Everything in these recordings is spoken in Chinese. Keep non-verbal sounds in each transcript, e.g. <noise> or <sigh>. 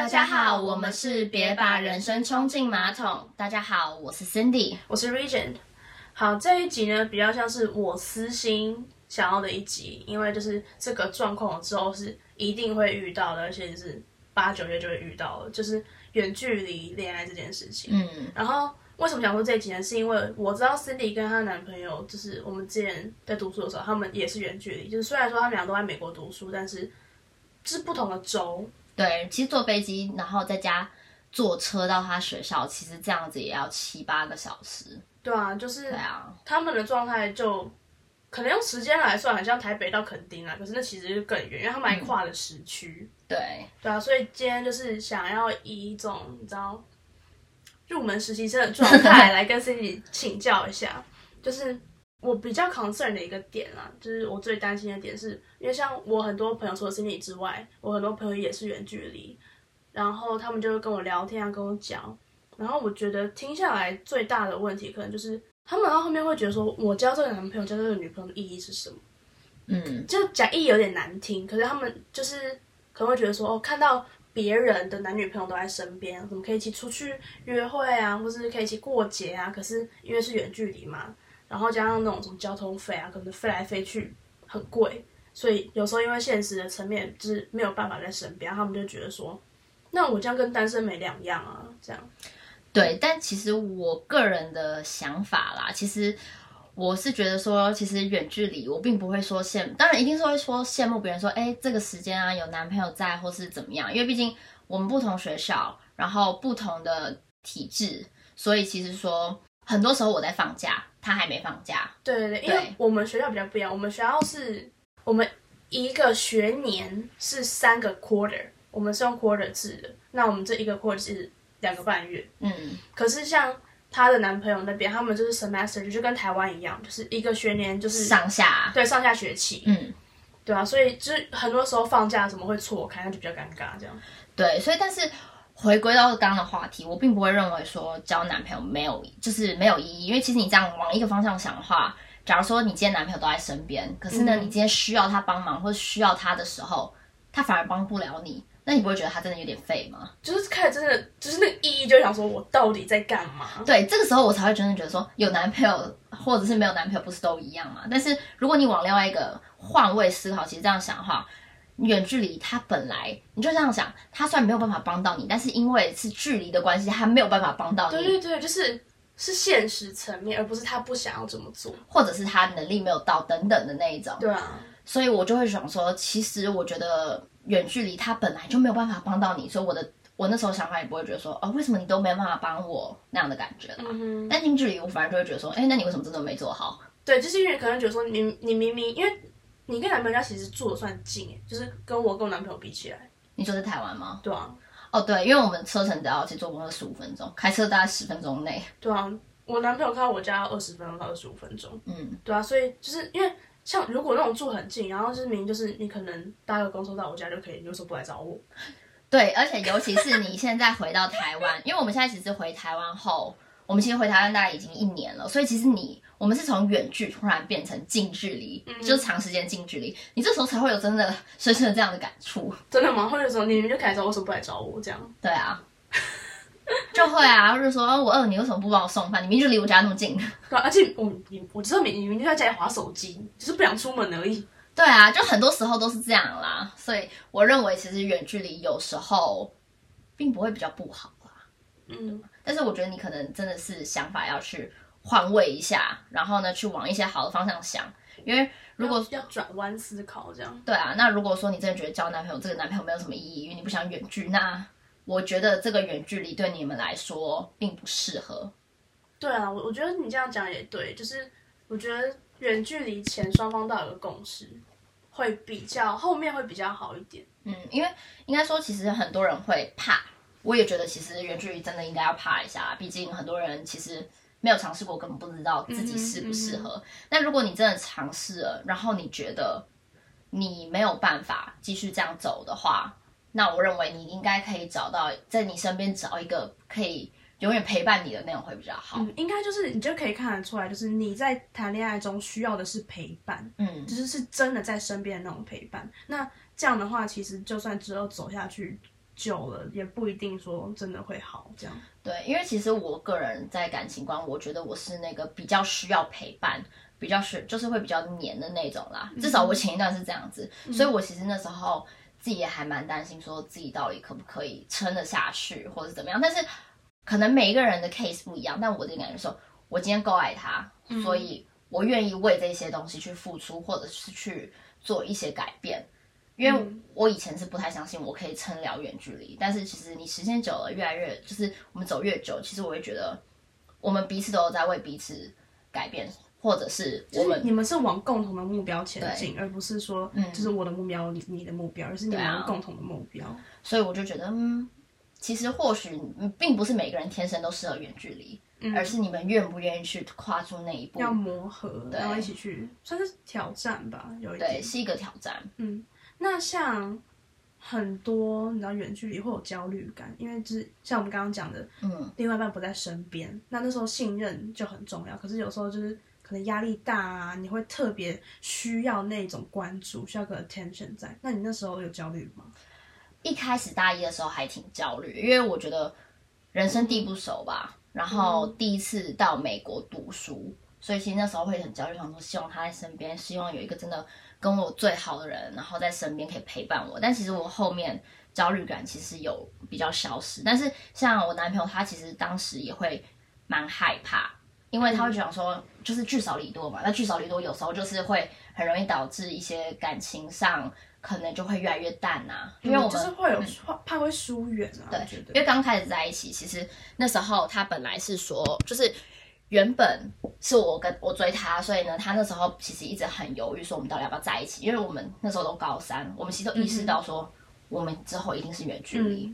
大家好，我们是别把人生冲进马桶。大家好，我是 Cindy，我是 Regent。好，这一集呢比较像是我私心想要的一集，因为就是这个状况之后是一定会遇到的，而且是八九月就会遇到了，就是远距离恋爱这件事情。嗯，然后为什么想说这一集呢？是因为我知道 Cindy 跟她男朋友，就是我们之前在读书的时候，他们也是远距离，就是虽然说他们俩都在美国读书，但是是不同的州。对，其实坐飞机，然后在家坐车到他学校，其实这样子也要七八个小时。对啊，就是对啊，他们的状态就可能用时间来算，很像台北到垦丁啊，可是那其实就更远，因为他们还跨了时区。对，对啊，所以今天就是想要以一种你知道入门实习生的状态 <laughs> 来跟 Cindy 请教一下，就是我比较 concern 的一个点啊，就是我最担心的点是，因为像我很多朋友除了 Cindy 之外，我很多朋友也是远距离，然后他们就会跟我聊天啊，跟我讲，然后我觉得听下来最大的问题可能就是他们到后面会觉得说，我交这个男朋友交这个女朋友的意义是什么？嗯，就讲意义有点难听，可是他们就是可能会觉得说，哦，看到别人的男女朋友都在身边，怎么可以一起出去约会啊，或是可以一起过节啊？可是因为是远距离嘛，然后加上那种什么交通费啊，可能飞来飞去很贵，所以有时候因为现实的层面就是没有办法在身边，他们就觉得说，那我这样跟单身没两样啊，这样。对。但其实我个人的想法啦，其实我是觉得说，其实远距离我并不会说羡，当然一定是会说羡慕别人说，哎，这个时间啊有男朋友在或是怎么样，因为毕竟我们不同学校，然后不同的体制，所以其实说很多时候我在放假，他还没放假。对对对，因为我们学校比较不一样，我们学校是我们一个学年是三个 quarter，我们是用 quarter 制的，那我们这一个 quarter 是两个半月。嗯，可是像她的男朋友那边，他们就是 semester 就跟台湾一样，就是一个学年就是上下，对上下学期，嗯，对啊，所以就是很多时候放假什么会错开，那就比较尴尬这样。对，所以但是回归到刚刚的话题，我并不会认为说交男朋友没有就是没有意义，因为其实你这样往一个方向想的话，假如说你今天男朋友都在身边，可是呢，嗯你今天需要他帮忙或者需要他的时候，他反而帮不了你，那你不会觉得他真的有点废吗？就是开始真的就是那个意义，就想说我到底在干嘛？对，这个时候我才会真的觉得说，有男朋友或者是没有男朋友不是都一样吗？但是如果你往另外一个换位思考，其实这样想的话，远距离他本来你就这样想，他虽然没有办法帮到你，但是因为是距离的关系，他没有办法帮到你，对对对，就是是现实层面，而不是他不想要这么做。或者是他能力没有到等等的那一种。对啊，所以我就会想说，其实我觉得远距离他本来就没有办法帮到你，所以我的我那时候想法也不会觉得说，哦，为什么你都没有办法帮我那样的感觉啦。嗯哼。但近距离我反而就会觉得说，哎，那你为什么真的没做好？对，就是因为可能觉得说你你明明因为你跟男朋友家其实住的算近诶，就是跟我跟我男朋友比起来，你说在台湾吗？对啊，哦，对，因为我们车程只要去坐公车十五分钟，开车大概十分钟内。对啊，我男朋友开到我家二十分钟到二十五分钟，嗯，对啊，所以就是因为像如果那种住很近，然后就是明明就是你可能搭个公车到我家就可以，你为什么不来找我？对，而且尤其是你现在回到台湾，因为我们现在其实回台湾后，我们其实回台湾大概已经一年了，所以其实你我们是从远距突然变成近距离，就是长时间近距离，你这时候才会有真的深深的这样的感触。真的吗？或者说你明明就可以来找我，为什么不来找我？这样，对啊，<laughs> 就会啊，或者说哦我饿，你为什么不帮我送饭？你明明就离我家那么近。对啊，而且我你我知道你你明明就在家里划手机，只是不想出门而已。对啊，就很多时候都是这样啦，所以我认为其实远距离有时候并不会比较不好啦。嗯，但是我觉得你可能真的是想法要去换位一下，然后呢去往一些好的方向想，因为如果要要转弯思考这样。对啊，那如果说你真的觉得交男朋友这个男朋友没有什么意义，因为你不想远距，那我觉得这个远距离对你们来说并不适合。对啊，我我觉得你这样讲也对，就是我觉得远距离前双方都有个共识，会比较后面会比较好一点。嗯，因为应该说，其实很多人会怕，我也觉得其实远距离真的应该要怕一下，毕竟很多人其实没有尝试过，根本不知道自己适不适合。那、如果你真的尝试了，然后你觉得你没有办法继续这样走的话，那我认为你应该可以找到在你身边找一个可以永远陪伴你的那种会比较好。嗯，应该就是你就可以看得出来，就是你在谈恋爱中需要的是陪伴，嗯就是是真的在身边的那种陪伴。那这样的话，其实就算之后走下去，久了也不一定说真的会好这样。对，因为其实我个人在感情观，我觉得我是那个比较需要陪伴，比较是就是会比较黏的那种啦。至少我前一段是这样子，所以我其实那时候自己也还蛮担心，说自己到底可不可以撑得下去，或者是怎么样。但是可能每一个人的 case 不一样，但我的感觉说，我今天够爱他，所以我愿意为这些东西去付出，或者是去做一些改变。因为我以前是不太相信我可以撑了远距离，但是其实你时间久了，越来越就是我们走越久，其实我会觉得我们彼此都有在为彼此改变，或者是我们你们是往共同的目标前进，而不是说就是我的目标你你的目标，而是你们共同的目标。所以我就觉得，嗯，其实或许并不是每个人天生都适合远距离，而是你们愿不愿意去跨出那一步，要磨合，然后一起去算是挑战吧，有一对是一个挑战，嗯。那像很多你知道远距离会有焦虑感，因为就是像我们刚刚讲的，嗯，另外一半不在身边，那那时候信任就很重要。可是有时候就是可能压力大啊，你会特别需要那种关注，需要个 attention 在。那你那时候有焦虑吗？一开始大一的时候还挺焦虑，因为我觉得人生地不熟吧，然后第一次到美国读书，所以其实那时候会很焦虑，想说希望他在身边，希望有一个真的。跟我最好的人，然后在身边可以陪伴我，但其实我后面焦虑感其实有比较消失。但是像我男朋友，他其实当时也会蛮害怕，因为他会讲说，就是聚少离多嘛。那聚少离多有时候就是会很容易导致一些感情上可能就会越来越淡呐。因为我们就是会有怕怕会疏远啊。对，因为刚开始在一起，其实那时候他本来是说就是。原本是我跟我追他，所以呢，他那时候其实一直很犹豫，说我们到底要不要在一起。因为我们那时候都高三，我们其实都意识到说，我们之后一定是远距离。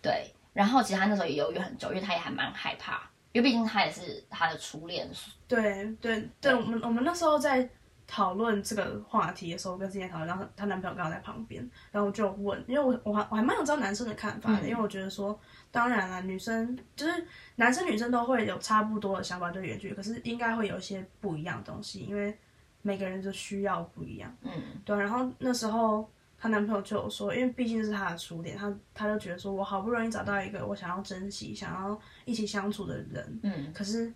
对，然后其实他那时候也犹豫很久，因为他也还蛮害怕，因为毕竟他也是他的初恋。对对对，我们我们那时候在。讨论这个话题的时候，跟之前讨论，然后她男朋友刚好在旁边，然后就问，因为我我还我还蛮想知道男生的看法的，因为我觉得说，当然了，女生就是男生女生都会有差不多的想法对原剧，可是应该会有一些不一样的东西，因为每个人的需要不一样，嗯，对。然后那时候她男朋友就有说，因为毕竟是她的初恋，她她就觉得说我好不容易找到一个我想要珍惜、想要一起相处的人，嗯，可是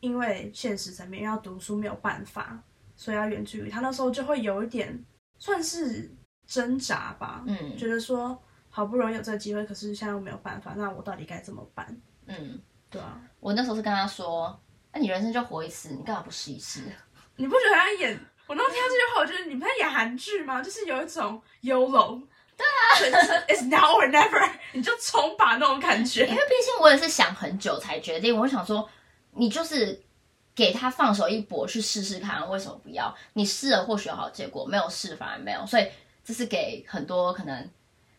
因为现实层面要读书没有办法。所以要远距离，她那时候就会有一点算是挣扎吧，嗯，觉得说好不容易有这个机会，可是现在又没有办法，那我到底该怎么办？嗯，对啊，我那时候是跟他说，那你人生就活一次，你干嘛不试一试？<laughs> 你不觉得他演？我那听到这句话，我觉得你们在演韩剧吗？就是有一种 YOLO，对啊，It's now or never，<laughs> 你就冲吧那种感觉。因为毕竟我也是想很久才决定，我想说你就是。给他放手一搏去试试看，为什么不要？你试了或许有好结果，没有试反而没有。所以这是给很多可能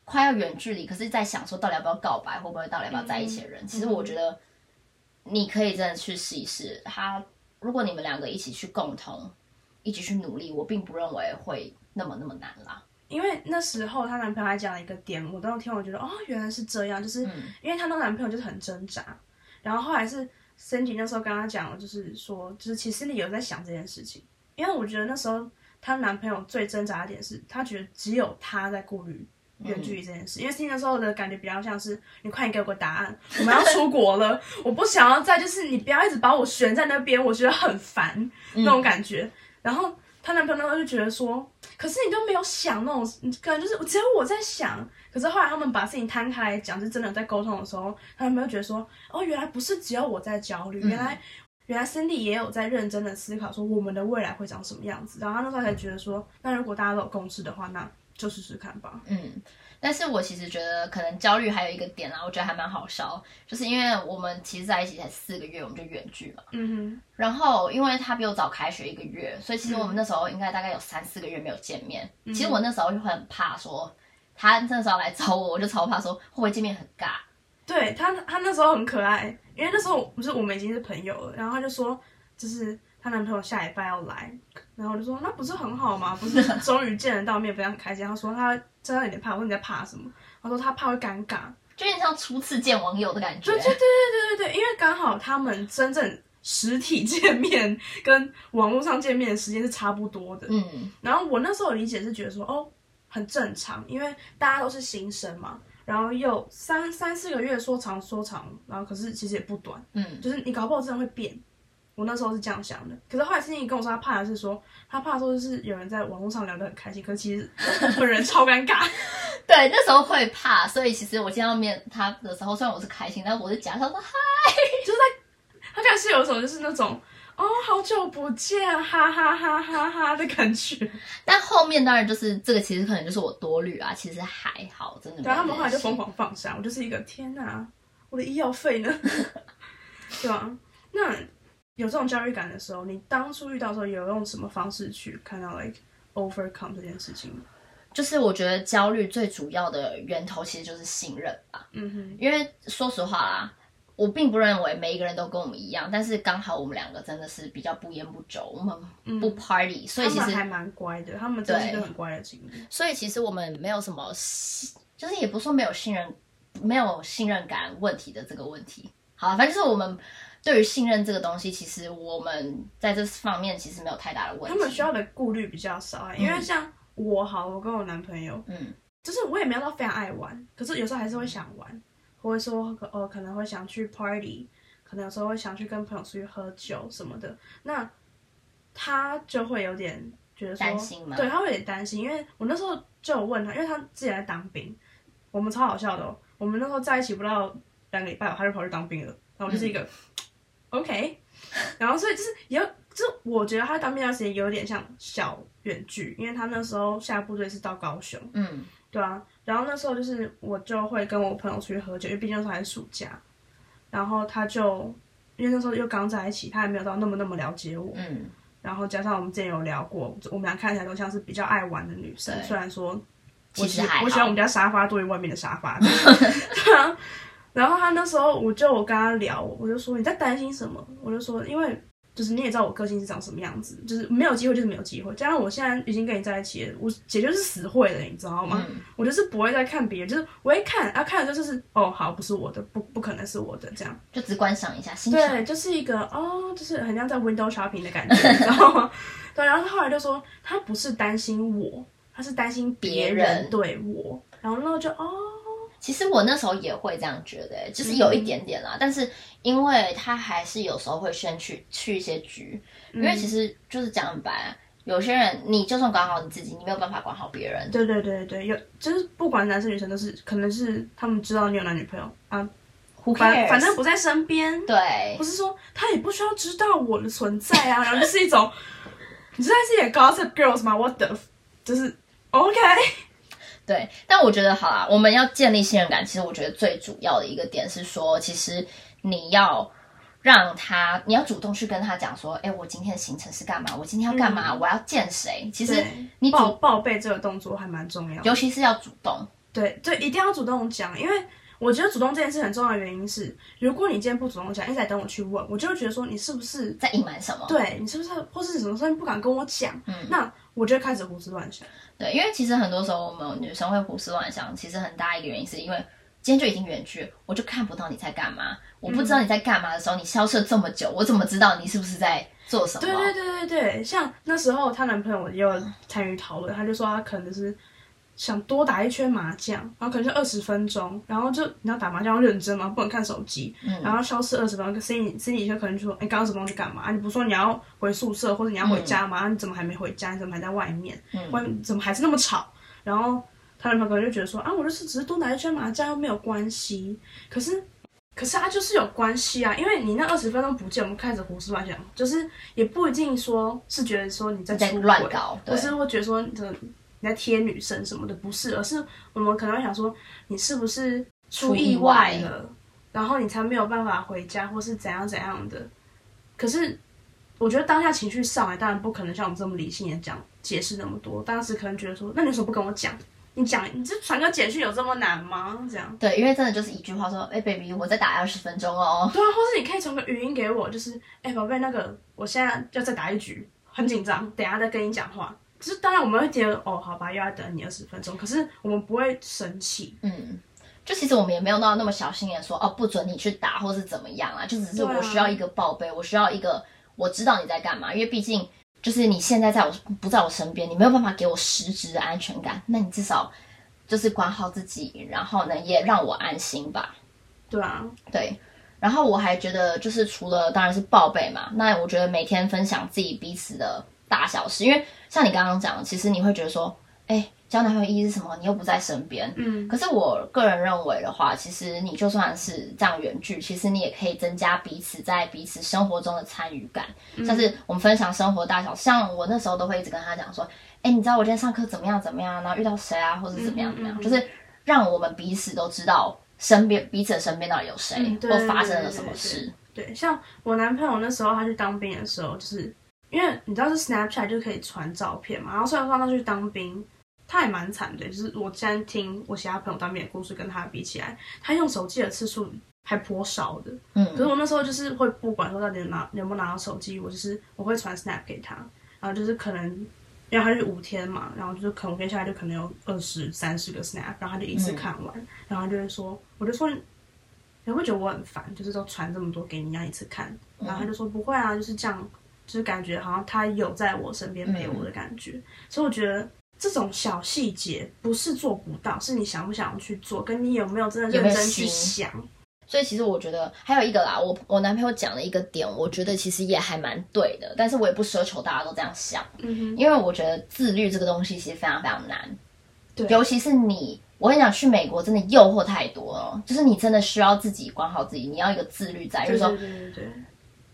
快要远距离，可是在想说到底要不要告白，会不会到底要不要在一起的人。其实我觉得你可以真的去试一试。他如果你们两个一起去共同一起去努力，我并不认为会那么那么难啦。因为那时候她男朋友还讲了一个点，我当时听我觉得哦，原来是这样，就是因为她那男朋友就是很挣扎，然后后来是。Cindy 那时候跟她讲了，就是说，就是其实 Cindy 有在想这件事情，因为我觉得那时候她男朋友最挣扎的点是，他觉得只有她在顾虑远距离这件事，因为 Cindy 那时候的感觉比较像是，你快点给我个答案，<laughs> 我们要出国了，<laughs> 我不想要再就是你不要一直把我悬在那边，我觉得很烦那种感觉，然后。她男朋友那时候就觉得说，可是你都没有想那种，可能就是只有我在想。可是后来他们把事情摊开来讲，就真的在沟通的时候，他男朋友觉得说，哦，原来不是只有我在焦虑，原来原来 Cindy 也有在认真的思考说我们的未来会长什么样子。然后他那时候才觉得说，那如果大家都有共识的话，那就试试看吧。嗯。但是我其实觉得可能焦虑还有一个点啊，我觉得还蛮好笑，就是因为我们其实在一起才四个月，我们就远距嘛。嗯哼。然后因为他比我早开学一个月，所以其实我们那时候应该大概有三四个月没有见面。其实我那时候就会很怕说，他那时候来找我，我就超怕说会不会见面很尬。对他，他那时候很可爱，因为那时候不是我们已经是朋友了，然后他就说，就是她男朋友下礼拜要来，然后我就说那不是很好吗？不是 <laughs> 终于见得到面，不是很开心。他说她。真的有点怕，我说你在怕什么？他说她怕会尴尬，就有点像初次见网友的感觉。对对对对对对对，因为刚好他们真正实体见面跟网络上见面的时间是差不多的。嗯，然后我那时候理解是觉得说，哦，很正常，因为大家都是新生嘛。然后又三三四个月说长说长，然后可是其实也不短，嗯，就是你搞不好真的会变。我那时候是这样想的，可是后来听你跟我说，他怕的是说，他怕说就是有人在网络上聊得很开心，可是其实本人超尴尬。<laughs> <laughs> 对，那时候会怕，所以其实我见到面他的时候，虽然我是开心，但是我是假笑说嗨，就在他看是有一种就是那种哦好久不见，哈哈哈哈哈的感觉。但后面当然就是这个，其实可能就是我多虑啊，其实还好，真的没对，他们后来就疯狂放下，我就是一个天哪，我的医药费呢？<laughs> 对啊？那有这种焦虑感的时候，你当初遇到的时候，有用什么方式去看到 like overcome 这件事情吗？就是我觉得焦虑最主要的源头其实就是信任吧，嗯哼，因为说实话啦。我并不认为每一个人都跟我们一样，但是刚好我们两个真的是比较不烟不酒，我们不 party，、所以其实还蛮乖的，他们真的是一个对很乖的情侣。所以其实我们没有什么信，就是也不是说没有信任，没有信任感问题的这个问题。好，反正就是我们对于信任这个东西，其实我们在这方面其实没有太大的问题。他们需要的顾虑比较少啊，因为像我好，我跟我男朋友，嗯，就是我也没有到非常爱玩，可是有时候还是会想玩，或者说呃可能会想去 party，可能有时候会想去跟朋友出去喝酒什么的，那他就会有点觉得说担心吗？对，他会有点担心，因为我那时候就有问他，因为他自己在当兵，我们超好笑的、哦，我们那时候在一起不到两个礼拜吧，他就跑去当兵了，然后我就是一个、嗯 OK，然后所以就是有，就是我觉得他当兵那段时间有点像小远距，因为他那时候下部队是到高雄，嗯，对啊，然后那时候就是我就会跟我朋友出去喝酒，因为毕竟那时候还是暑假，然后他就因为那时候又刚在一起，他还没有到那么那么了解我，嗯，然后加上我们之前有聊过，我们俩看起来都像是比较爱玩的女生，虽然说我喜我喜欢我们家沙发多于外面的沙发，<laughs> 对啊。然后他那时候我就我跟他聊，我就说你在担心什么？我就说因为就是你也知道我个性是长什么样子，就是没有机会就是没有机会。加上我现在已经跟你在一起了，我姐就是死会了，你知道吗？嗯我就是不会再看别人，就是我一看啊，看了就是哦，好，不是我的，不不可能是我的这样。就只观赏一下，欣赏。对，就是一个哦，就是很像在 window shopping 的感觉，你知道吗？对，然后他后来就说他不是担心我，他是担心别别人对我，然后那就哦，其实我那时候也会这样觉得、欸就是有一点点啦，但是因为他还是有时候会先去去一些局，因为其实就是讲很白啊，有些人你就算管好你自己，你没有办法管好别人。对对对对，有就是不管男生女生都是，可能是他们知道你有男女朋友啊，Who 反反正不在身边，对不，是说他也不需要知道我的存在啊，然后就是一种，你知道是演 Gossip Girls 吗？What the，就是 OK，对，但我觉得好啦，我们要建立信任感，其实我觉得最主要的一个点是说，其实你要让他，你要主动去跟他讲说，哎，我今天的行程是干嘛？我今天要干嘛？我要见谁？其实你报主，报备这个动作还蛮重要。尤其是要主动，对就，一定要主动讲，因为我觉得主动这件事很重要的原因是，如果你今天不主动讲，一直在等我去问，我就会觉得说你是不是在隐瞒什么？对你是不是，或是什么事情不敢跟我讲，嗯那我就会开始胡思乱想。对，因为其实很多时候我们女生会胡思乱想，其实很大一个原因是因为今天就已经远距，我就看不到你在干嘛，我不知道你在干嘛的时候，你消失了这么久，我怎么知道你是不是在做什么？对对对对对，像那时候她男朋友也有参与讨论，他就说他可能是想多打一圈麻将，然后可能就二十分钟，然后就你要打麻将要认真嘛，不能看手机，嗯然后消失二十分钟，心里心里就可能就说，哎，刚刚什么东西干嘛？啊你不是说你要回宿舍或者你要回家吗？啊你怎么还没回家？你怎么还在外面？嗯外面怎么还是那么吵？然后他男朋友可能就觉得说，啊，我就是只是多打一圈麻将又没有关系，可是。可是他就是有关系啊，因为你那二十分钟不见，我们开始胡思乱想，就是也不一定说是觉得说你在出轨乱搞，对或是会觉得说你的你在贴女生什么的，不是，而是我们可能会想说你是不是出意外了，然后你才没有办法回家，或是怎样怎样的。可是我觉得当下情绪上来，当然不可能像我们这么理性的讲解释那么多，当时可能觉得说，那你为什么不跟我讲？你讲，你这传个简讯有这么难吗？这样。对，因为真的就是一句话说，哎、b a b y 我再打二十分钟哦。对啊，或是你可以传个语音给我，就是，哎、宝贝，那个我现在要再打一局，很紧张，等下再跟你讲话。就是当然我们会觉得，哦，好吧，又要等你二十分钟，可是我们不会生气。嗯，就其实我们也没有闹那么小心眼说，哦，不准你去打或是怎么样啊，就只是我需要一个报备，我需要一个我知道你在干嘛，因为毕竟就是你现在在我不在我身边，你没有办法给我实质的安全感，那你至少就是管好自己，然后呢也让我安心吧。对啊，对，然后我还觉得就是除了当然是报备嘛，那我觉得每天分享自己彼此的大小事，因为像你刚刚讲，其实你会觉得说，哎。交男朋友意义是什么？你又不在身边。嗯，可是我个人认为的话，其实你就算是这样远距，其实你也可以增加彼此在彼此生活中的参与感。像是我们分享生活大小，像我那时候都会一直跟他讲说：“哎，你知道我今天上课怎么样怎么样？然后遇到谁啊，或者怎么样怎么样？”就是让我们彼此都知道身边彼此的身边到底有谁，或发生了什么事。对，像我男朋友那时候他去当兵的时候，就是因为你知道是 Snapchat 就可以传照片嘛，然后虽然说他去当兵。他也蛮惨的，就是我现在听我其他朋友当兵的故事，跟他比起来，他用手机的次数还颇少的。嗯，可是我那时候就是会不管说到底拿有没有拿到手机，我就是我会传 snap 给他，然后就是可能因为他是五天嘛，然后就是可能我跟下来就可能有二十三十个 snap，然后他就一次看完，然后他就会说，我就说你会觉得我很烦，就是都传这么多给你，让一次看，然后他就说不会啊，就是这样，就是感觉好像他有在我身边陪我的感觉，所以我觉得。这种小细节不是做不到，是你想不想去做，跟你有没有真的认真去想。所以其实我觉得还有一个啦，我我男朋友讲的一个点，我觉得其实也还蛮对的，但是我也不奢求大家都这样想，嗯因为我觉得自律这个东西其实非常非常难，对，尤其是你，我跟你讲，去美国真的诱惑太多了，就是你真的需要自己管好自己，你要一个自律在，就是说，对对对。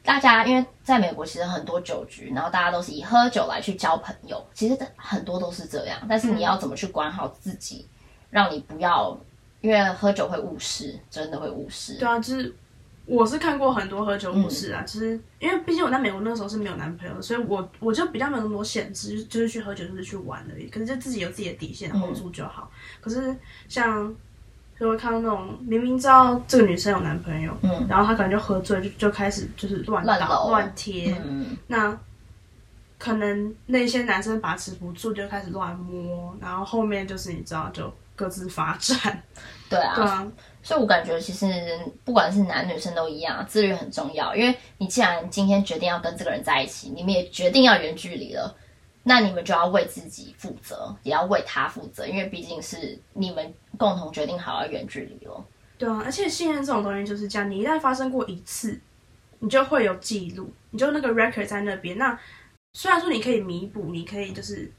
大家因为在美国，其实很多酒局，然后大家都是以喝酒来去交朋友，其实很多都是这样。但是你要怎么去管好自己，让你不要因为喝酒会误事，真的会误事。对啊，就是我是看过很多喝酒误事啊，就是因为毕竟我在美国那个时候是没有男朋友，所以我我就比较没有那么多限制，就是去喝酒就是去玩而已。可是就自己有自己的底线 hold 住就好。可是像。就会看到那种明明知道这个女生有男朋友，嗯，然后她可能就喝醉，就就开始就是乱倒乱贴，嗯，那可能那些男生把持不住，就开始乱摸，然后后面就是你知道就各自发展，对啊，对啊，所以我感觉其实不管是男女生都一样，自律很重要，因为你既然今天决定要跟这个人在一起，你们也决定要远距离了。那你们就要为自己负责，也要为他负责，因为毕竟是你们共同决定好要远距离了。对啊，而且信任这种东西就是这样，你一旦发生过一次，你就会有记录，你就那个 record 在那边。那虽然说你可以弥补，你可以就是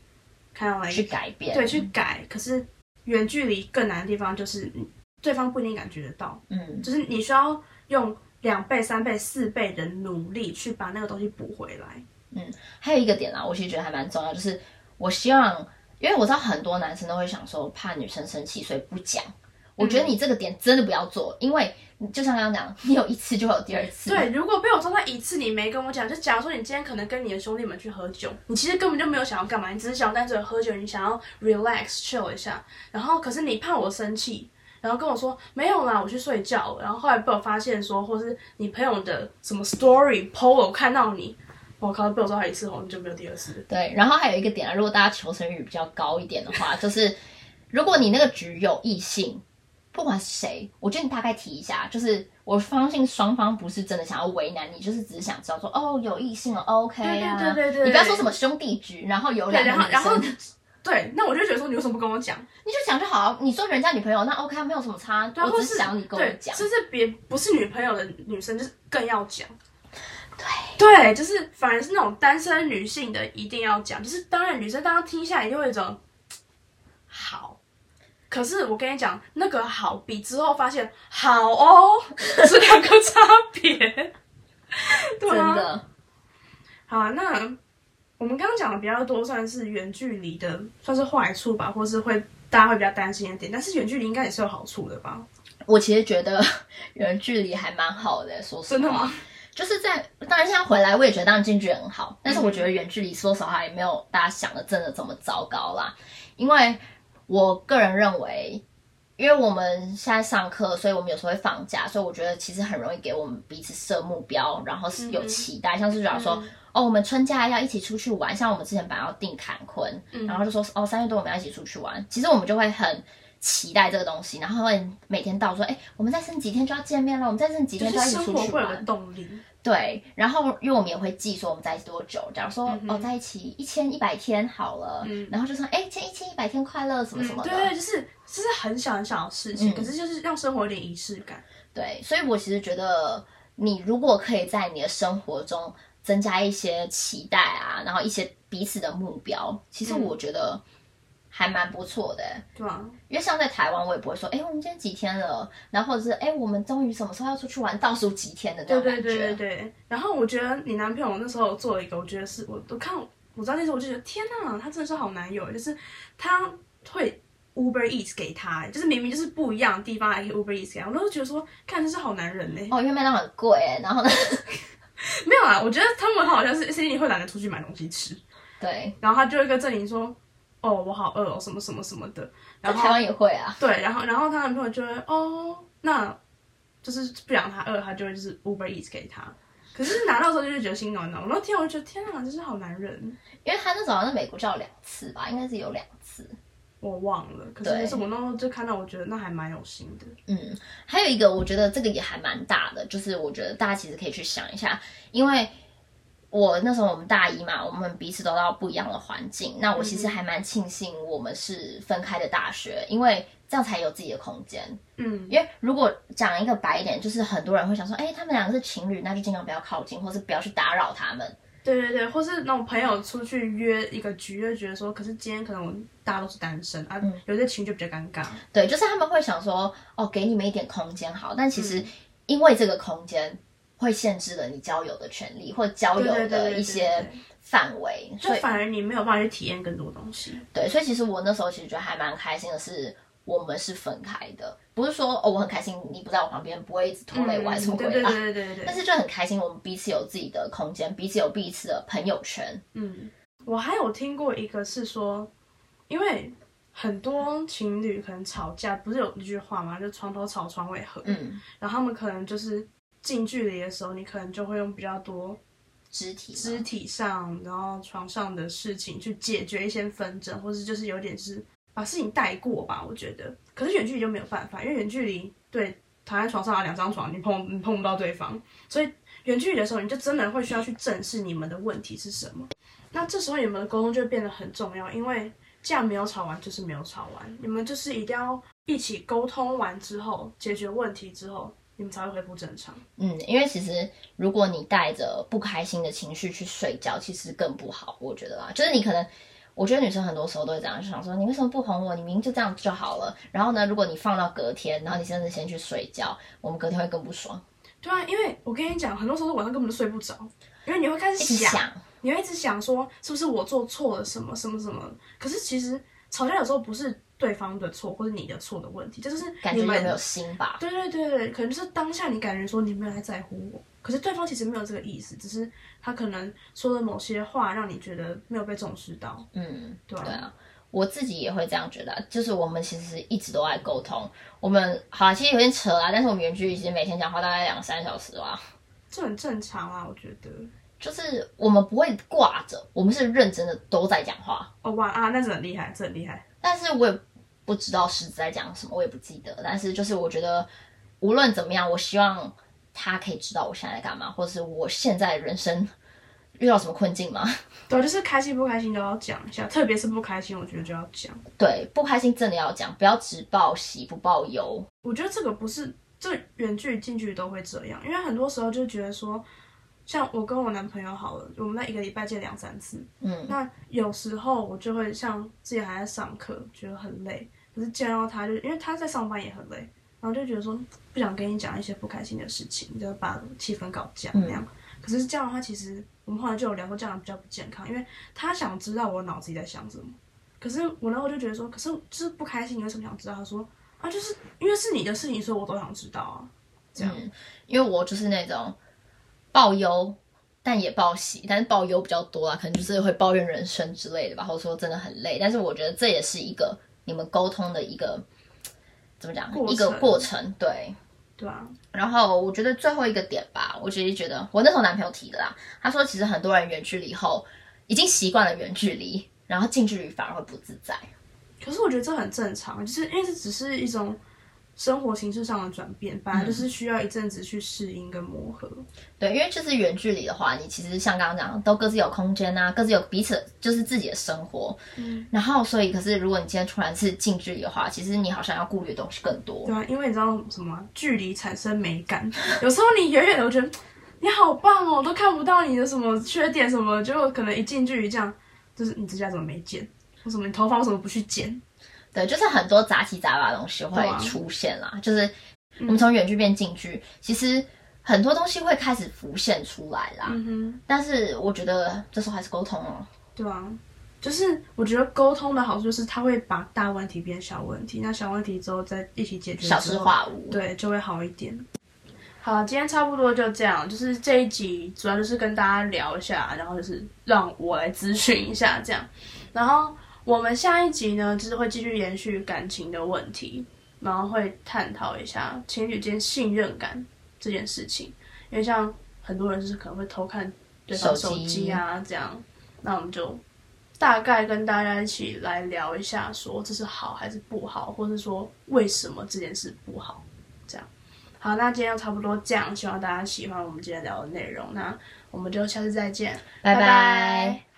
看到来去改变，对，去改。可是远距离更难的地方就是，对方不一定感觉得到，嗯，就是你需要用两倍、三倍、四倍的努力去把那个东西补回来。嗯，还有一个点啦，我其实觉得还蛮重要，就是我希望，因为我知道很多男生都会想说怕女生生气，所以不讲。我觉得你这个点真的不要做，因为就像刚刚讲，你有一次就会有第二次。对，如果被我抓到一次，你没跟我讲，就假如说你今天可能跟你的兄弟们去喝酒，你其实根本就没有想要干嘛，你只是想单纯喝酒，你想要 relax chill 一下。然后可是你怕我生气，然后跟我说没有啦，我去睡觉。然后后来被我发现说，或是你朋友的什么 story polo 看到你。我靠！被我抓他一次好像就没有第二次。对，然后还有一个点啊，如果大家求生欲比较高一点的话，就是如果你那个局有异性，不管是谁，我觉得你大概提一下，就是我相信双方不是真的想要为难你，就是只是想知道说哦有异性了，OK 啊，对对对对，你不要说什么兄弟局，然后有两个女生，对，那我就觉得说你为什么不跟我讲？你就讲就好，你说人家女朋友那 OK 啊，没有什么差，我只是想你跟我讲，就是别不是女朋友的女生就是更要讲。对对，就是反而是那种单身女性的一定要讲，就是当然女生当刚听下来就会有一种好，可是我跟你讲，那个好比之后发现好哦是两个差别，真的。好，那我们刚刚讲的比较多，算是远距离的，算是坏处吧，或是会大家会比较担心一点，但是远距离应该也是有好处的吧？我其实觉得远距离还蛮好的，说实话。就是在当然现在回来，我也觉得当然近距离很好，但是我觉得远距离说实话也没有大家想的真的这么糟糕啦。因为我个人认为，因为我们现在上课，所以我们有时候会放假，所以我觉得其实很容易给我们彼此设目标，然后是有期待，像是假如说哦，我们春假要一起出去玩，像我们之前本来要订坎昆，然后就说哦三月多我们要一起出去玩，其实我们就会很。期待这个东西，然后会每天到说，哎，我们再剩几天就要见面了，我们再剩几天就要一起出去玩。动力。对，然后因为我们也会记说我们在一起多久，假如说、嗯哦在一起一千一百天好了，嗯然后就说哎，千一千一百天快乐什么什么的，对对，就是就是很小很小的事情，嗯可是就是让生活有点仪式感。对，所以我其实觉得，你如果可以在你的生活中增加一些期待啊，然后一些彼此的目标，其实嗯我觉得还蛮不错的。对啊，因为像在台湾，我也不会说，哎，我们今天几天了，然后或者是，哎，我们终于什么时候要出去玩，倒数几天的那对对种感觉。对对对。然后我觉得你男朋友那时候做了一个，我觉得是我都看我知道那时候我就觉得天哪，他真的是好男友，就是他会 Uber Eats 给他，就是明明就是不一样的地方还可以 Uber Eats 给他，我都觉得说，看这是好男人呢。哦，因为麦当劳很贵，然后呢，<laughs> 没有啊，我觉得他们很好像是 C 你会懒得出去买东西吃，对，然后他就会跟郑宁说，哦，我好饿哦，什么什么什么的，然后台湾也会啊。对，然后然后她男朋友就会哦，那就是不想她饿，他就会就是 Uber Eats 给她。可是拿到之后就是觉得心暖暖，我那天我就觉得天哪，真是好男人，因为他那时候好像在美国叫了两次吧，应该是有两次。我忘了。可是是我那时候就看到，我觉得那还蛮有心的。嗯，还有一个，我觉得这个也还蛮大的，就是我觉得大家其实可以去想一下，因为我那时候我们大一嘛，我们彼此都到不一样的环境，那我其实还蛮庆幸我们是分开的大学，因为这样才有自己的空间。嗯，因为如果讲一个白一点，就是很多人会想说，哎、他们两个是情侣，那就尽量不要靠近，或是不要去打扰他们。对对对，或是那种朋友出去约一个局，就觉得说，可是今天可能我们大家都是单身啊，有些情侣就比较尴尬。对，就是他们会想说，哦，给你们一点空间好，但其实因为这个空间会限制了你交友的权利或交友的一些范围，就反而你没有办法去体验更多东西。对，所以其实我那时候其实觉得还蛮开心的是。我们是分开的，不是说哦我很开心你不在我旁边，不会一直拖累我还是什么鬼啦。对对对对对对但是就很开心，我们彼此有自己的空间，彼此有彼此的朋友圈。嗯，我还有听过一个是说，因为很多情侣可能吵架，不是有一句话嘛？就床头吵，床尾和。嗯，然后他们可能就是近距离的时候，你可能就会用比较多肢体肢体上，然后床上的事情去解决一些纷争，或是就是有点是把事情带过吧。我觉得，可是远距离就没有办法，因为远距离对躺在床上啊，两张床，你碰你碰不到对方，所以远距离的时候，你就真的会需要去正视你们的问题是什么。<laughs> 那这时候你们的沟通就会变得很重要，因为架没有吵完就是没有吵完，你们就是一定要一起沟通完之后，解决问题之后，你们才会恢复正常。嗯，因为其实如果你带着不开心的情绪去睡觉，其实更不好，我觉得啦。就是你可能，我觉得女生很多时候都会这样，就想说你为什么不哄我？你明明就这样就好了。然后呢，如果你放到隔天，然后你甚至先去睡觉，我们隔天会更不爽，对啊，因为我跟你讲，很多时候晚上根本就睡不着，因为你会开始想，想，你会一直想说是不是我做错了什么什么什么。可是其实吵架有时候不是对方的错或者你的错的问题，这就是感觉有没有心吧？对对对对，可能就是当下你感觉说你没有在在乎我，可是对方其实没有这个意思，只是他可能说了某些话让你觉得没有被重视到，嗯，对啊。我自己也会这样觉得啊，就是我们其实一直都在沟通。我们好、啊，其实有点扯啦，但是我们远距离其实每天讲话大概两三小时吧。这很正常啊，我觉得。就是我们不会挂着，我们是认真的都在讲话。哦哇啊，那是很厉害，这很厉害。但是我也不知道狮子在讲什么，我也不记得。但是就是我觉得，无论怎么样，我希望他可以知道我现在在干嘛，或者是我现在人生遇到什么困境吗？<laughs> 对，就是开心不开心都要讲一下，特别是不开心，我觉得就要讲。对，不开心真的要讲，不要只报喜不报忧。我觉得这个不是，这远距离近距离都会这样，因为很多时候就觉得说，像我跟我男朋友好了，我们在一个礼拜见两三次，嗯，那有时候我就会像自己还在上课，觉得很累，可是见到他就因为他在上班也很累，然后就觉得说不想跟你讲一些不开心的事情，就把气氛搞僵那样。可是这样的话，其实我们后来就有聊过，这样比较不健康，因为他想知道我脑子里在想什么。可是我那时候就觉得说，可是就是不开心，你为什么想知道？他说啊，就是因为是你的事情，所以我都想知道啊。这样，嗯，因为我就是那种报忧，但也报喜，但是报忧比较多啦，可能就是会抱怨人生之类的吧，或者说真的很累。但是我觉得这也是一个你们沟通的一个怎么讲一个过程，对。对啊，然后我觉得最后一个点吧，我其实觉得我那时候男朋友提的啦，他说其实很多人远距离后已经习惯了远距离，然后近距离反而会不自在。可是我觉得这很正常，就是因为这只是一种生活形式上的转变，本来就是需要一阵子去适应跟磨合。对，因为就是远距离的话，你其实像刚刚讲，都各自有空间啊，各自有彼此就是自己的生活。嗯，然后所以，可是如果你今天突然是近距离的话，其实你好像要顾虑的东西更多。对啊，因为你知道什么？距离产生美感。<laughs> 有时候你远远的，我觉得你好棒哦，都看不到你的什么缺点什么，就可能一近距离这样，就是你指甲怎么没剪？为什么你头发为什么不去剪？对，就是很多杂七杂八的东西会出现啦。就是我们从远距变近距，其实很多东西会开始浮现出来啦。嗯哼。但是我觉得这时候还是沟通哦。对啊，就是我觉得沟通的好处就是它会把大问题变小问题，那小问题之后再一起解决，小事化无，对，就会好一点。好，今天差不多就这样，就是这一集主要就是跟大家聊一下，然后就是让我来咨询一下这样，然后。我们下一集呢，就是会继续延续感情的问题，然后会探讨一下情侣间信任感这件事情。因为像很多人就是可能会偷看对方手机啊，这样，那我们就大概跟大家一起来聊一下，说这是好还是不好，或是说为什么这件事不好。这样，好，那今天就差不多这样，希望大家喜欢我们今天聊的内容。那我们就下次再见，拜拜。